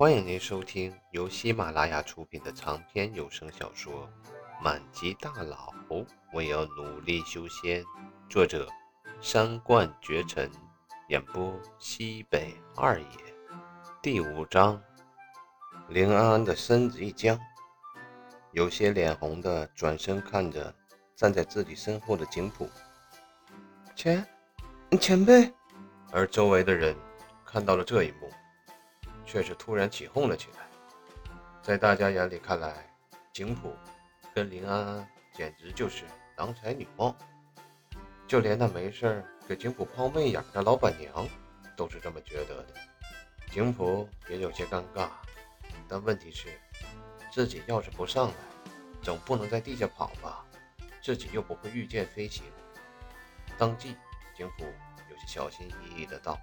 欢迎您收听由喜马拉雅出品的长篇有声小说《满级大佬我也要努力修仙》，作者山冠绝尘，演播西北二爷。第五章，林安安的身子一僵，有些脸红的转身看着站在自己身后的景普，前前辈，而周围的人看到了这一幕。却是突然起哄了起来，在大家眼里看来，景普跟林安安简直就是郎才女貌，就连那没事给景普抛媚眼的老板娘都是这么觉得的。景普也有些尴尬，但问题是，自己要是不上来，总不能在地下跑吧？自己又不会御剑飞行。当即，景普有些小心翼翼的道：“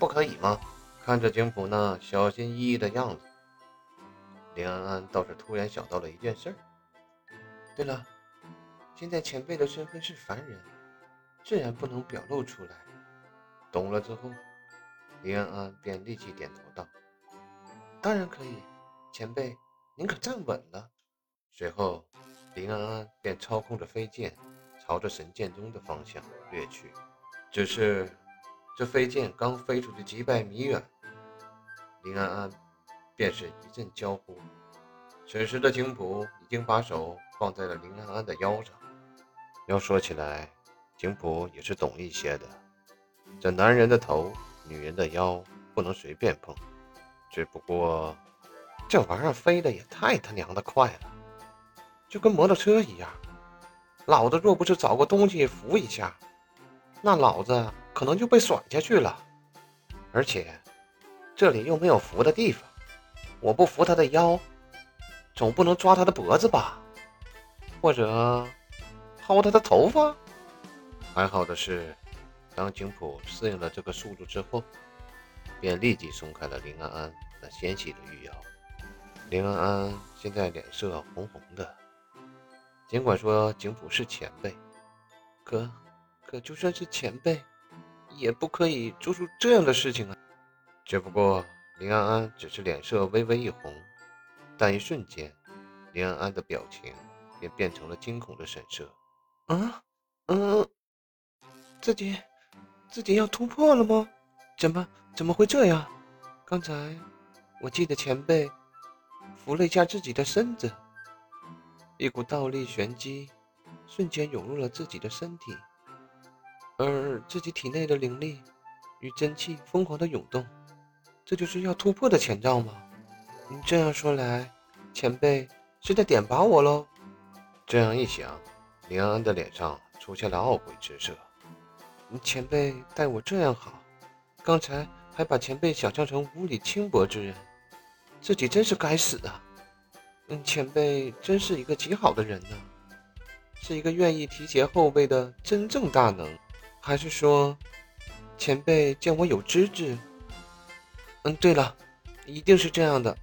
不可以吗？”看着景普那小心翼翼的样子，林安安倒是突然想到了一件事儿。对了，现在前辈的身份是凡人，自然不能表露出来。懂了之后，林安安便立即点头道：“当然可以，前辈您可站稳了。”随后，林安安便操控着飞剑朝着神剑宗的方向掠去。只是。这飞剑刚飞出去几百米远，林安安便是一阵娇呼。此时的景普已经把手放在了林安安的腰上。要说起来，景普也是懂一些的。这男人的头，女人的腰，不能随便碰。只不过，这玩意儿飞的也太他娘的快了，就跟摩托车一样。老子若不是找个东西扶一下，那老子……可能就被甩下去了，而且这里又没有扶的地方，我不扶他的腰，总不能抓他的脖子吧？或者薅他的头发？还好的是，当景普适应了这个速度之后，便立即松开了林安安那纤细的玉腰。林安安现在脸色红红的，尽管说景普是前辈，可可就算是前辈。也不可以做出这样的事情啊！只不过林安安只是脸色微微一红，但一瞬间，林安安的表情便变成了惊恐的神色。啊，嗯，自己自己要突破了吗？怎么怎么会这样？刚才我记得前辈扶了一下自己的身子，一股倒立玄机瞬间涌入了自己的身体。而自己体内的灵力与真气疯狂的涌动，这就是要突破的前兆吗？你这样说来，前辈是在点拔我喽？这样一想，林安的脸上出现了懊悔之色。前辈待我这样好，刚才还把前辈想象成无理轻薄之人，自己真是该死啊！嗯，前辈真是一个极好的人呢，是一个愿意提携后辈的真正大能。还是说，前辈见我有资质？嗯，对了，一定是这样的。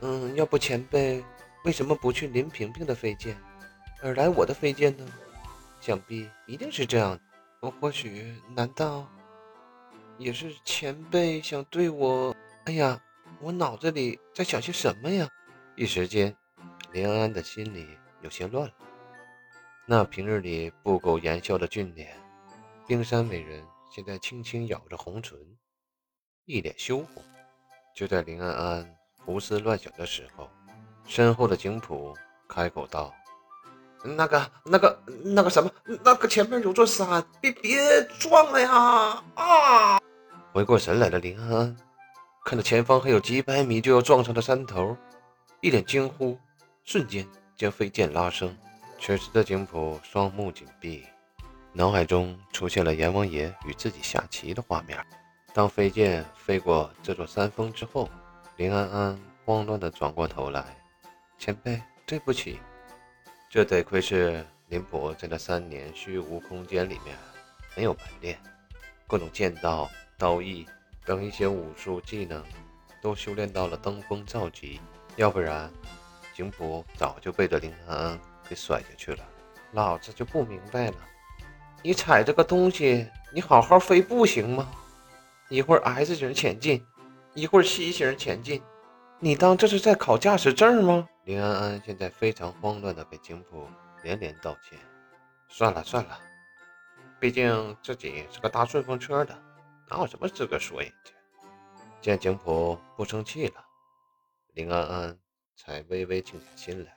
嗯，要不前辈为什么不去林萍萍的飞剑，而来我的飞剑呢？想必一定是这样。我或许，难道也是前辈想对我？哎呀，我脑子里在想些什么呀？一时间，林安安的心里有些乱了。那平日里不苟言笑的俊脸。冰山美人现在轻轻咬着红唇，一脸羞红。就在林安安胡思乱想的时候，身后的景普开口道：“那个、那个、那个什么，那个前面有座山，别别撞了呀！”啊！回过神来的林安安看到前方还有几百米就要撞上的山头，一脸惊呼，瞬间将飞剑拉升。此时的景普双目紧闭。脑海中出现了阎王爷与自己下棋的画面。当飞剑飞过这座山峰之后，林安安慌乱地转过头来：“前辈，对不起，这得亏是林婆在那三年虚无空间里面没有白练，各种剑道、刀艺等一些武术技能都修炼到了登峰造极，要不然景普早就被这林安安给甩下去了。老子就不明白了。”你踩这个东西，你好好飞不行吗？一会儿 S 型前进，一会儿 C 型前进，你当这是在考驾驶证吗？林安安现在非常慌乱的给景普连连道歉。算了算了，毕竟自己是个搭顺风车的，哪有什么资格说人家？见景普不生气了，林安安才微微静下心来，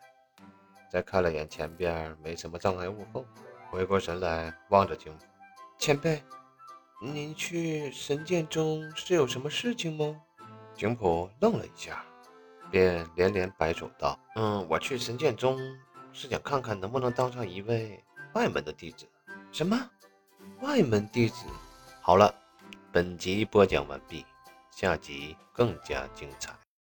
再看了眼前边没什么障碍物后，回过神来望着景普：“前辈，您去神剑宗是有什么事情吗？”景普愣了一下，便连连摆手道：“嗯，我去神剑宗是想看看能不能当上一位。”外门的弟子？什么？外门弟子？好了，本集播讲完毕，下集更加精彩。